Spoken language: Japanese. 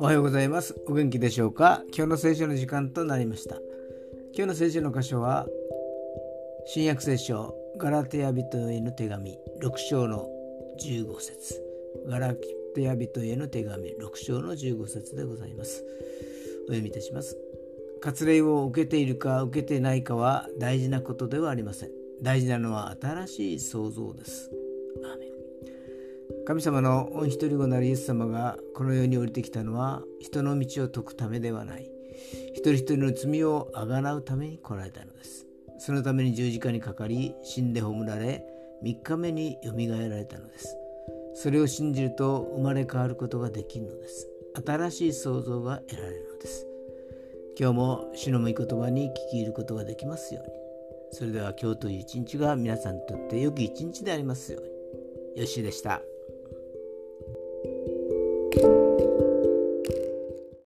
おはようございます。お元気でしょうか？今日の聖書の時間となりました。今日の聖書の箇所は新約聖書ガラテヤ人への手紙6章の15節。ガラテヤ人への手紙6章の15節でございます。お読みいたします。割礼を受けているか受けてないかは大事なことではありません。大事なのは新しい創造です。神様の御一人子なるイエス様がこの世に降りてきたのは人の道を解くためではない。一人一人の罪をあがなうために来られたのです。そのために十字架にかかり死んで葬られ3日目によみがえられたのです。それを信じると生まれ変わることができるのです。新しい創造が得られるのです。今日も主の御言葉に聞き入ることができますように。それでは今日という一日が皆さんにとって良き一日でありますようによしでした。